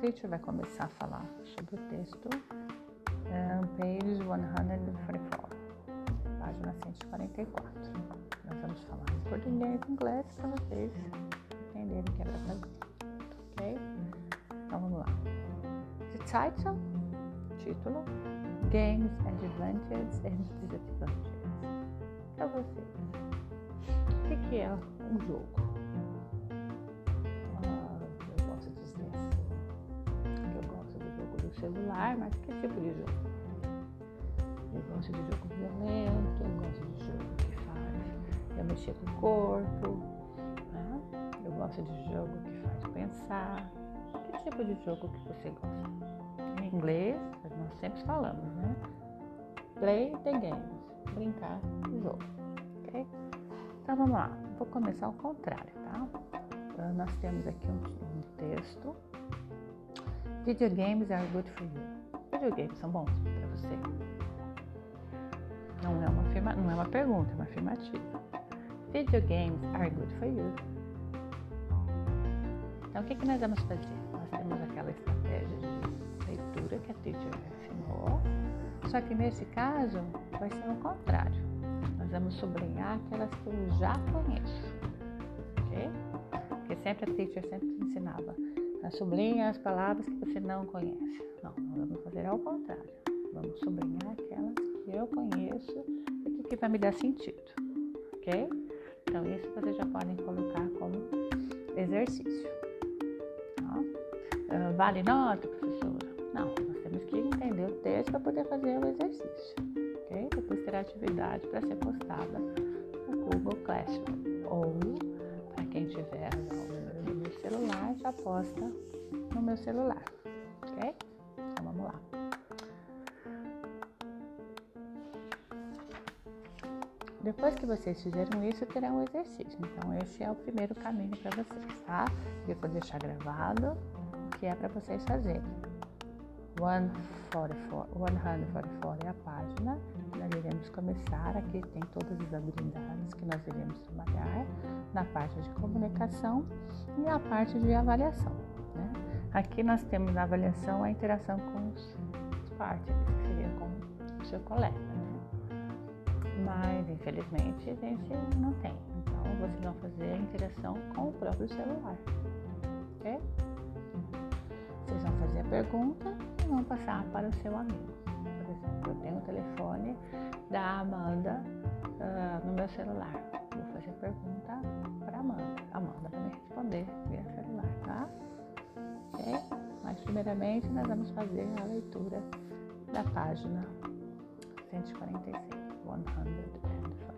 teacher vai começar a falar sobre o texto. Um, page 144, página 144. Nós vamos falar em português e inglês para vocês entenderem o que é para fazer. Ok? Então vamos lá. The title, título, Games, Advantages and Disadvantages. Para vocês, o que é um jogo? Celular, mas que tipo de jogo? Eu gosto de jogo violento, eu gosto de jogo que faz eu mexer com o corpo, né? eu gosto de jogo que faz pensar. Que tipo de jogo que você gosta? Em inglês, nós sempre falamos, né? Play the games, brincar de jogo, ok? Então vamos lá, vou começar ao contrário, tá? Então, nós temos aqui um, um texto Videogames are good for you. Videogames são bons para você. Não é, uma afirma, não é uma pergunta, é uma afirmativa. Videogames are good for you. Então, o que, que nós vamos fazer? Nós temos aquela estratégia de leitura que a teacher ensinou, só que nesse caso vai ser o contrário. Nós vamos sublinhar aquelas que eu já conheço, ok? Porque sempre a teacher sempre ensinava sublinha as palavras que você não conhece. Não, nós vamos fazer ao contrário. Vamos sublinhar aquelas que eu conheço e que vai me dar sentido. Ok? Então, isso vocês já podem colocar como exercício. Uh, vale nota, professora? Não, nós temos que entender o texto para poder fazer o exercício. Ok? Depois terá atividade para ser postada no Google Classroom. Ou, para quem tiver celular, já posta no meu celular, ok? Então vamos lá. Depois que vocês fizeram isso, terão um exercício. Então, esse é o primeiro caminho para vocês, tá? Eu vou deixar gravado que é para vocês fazerem. 144, 144 é a página. Nós iremos começar. Aqui tem todas as habilidades que nós iremos trabalhar na parte de comunicação e a parte de avaliação. Né? Aqui nós temos na avaliação a interação com os, partners, que seria com o seu colega. Né? Mas, infelizmente, a gente não tem. Então, vocês vão fazer a interação com o próprio celular. Ok? Vocês vão fazer a pergunta e vão passar para o seu amigo. Por exemplo, eu tenho o telefone da Amanda uh, no meu celular. Pergunta para Amanda. Amanda vai me responder via celular, tá? Ok? Mas primeiramente nós vamos fazer a leitura da página 146, 145.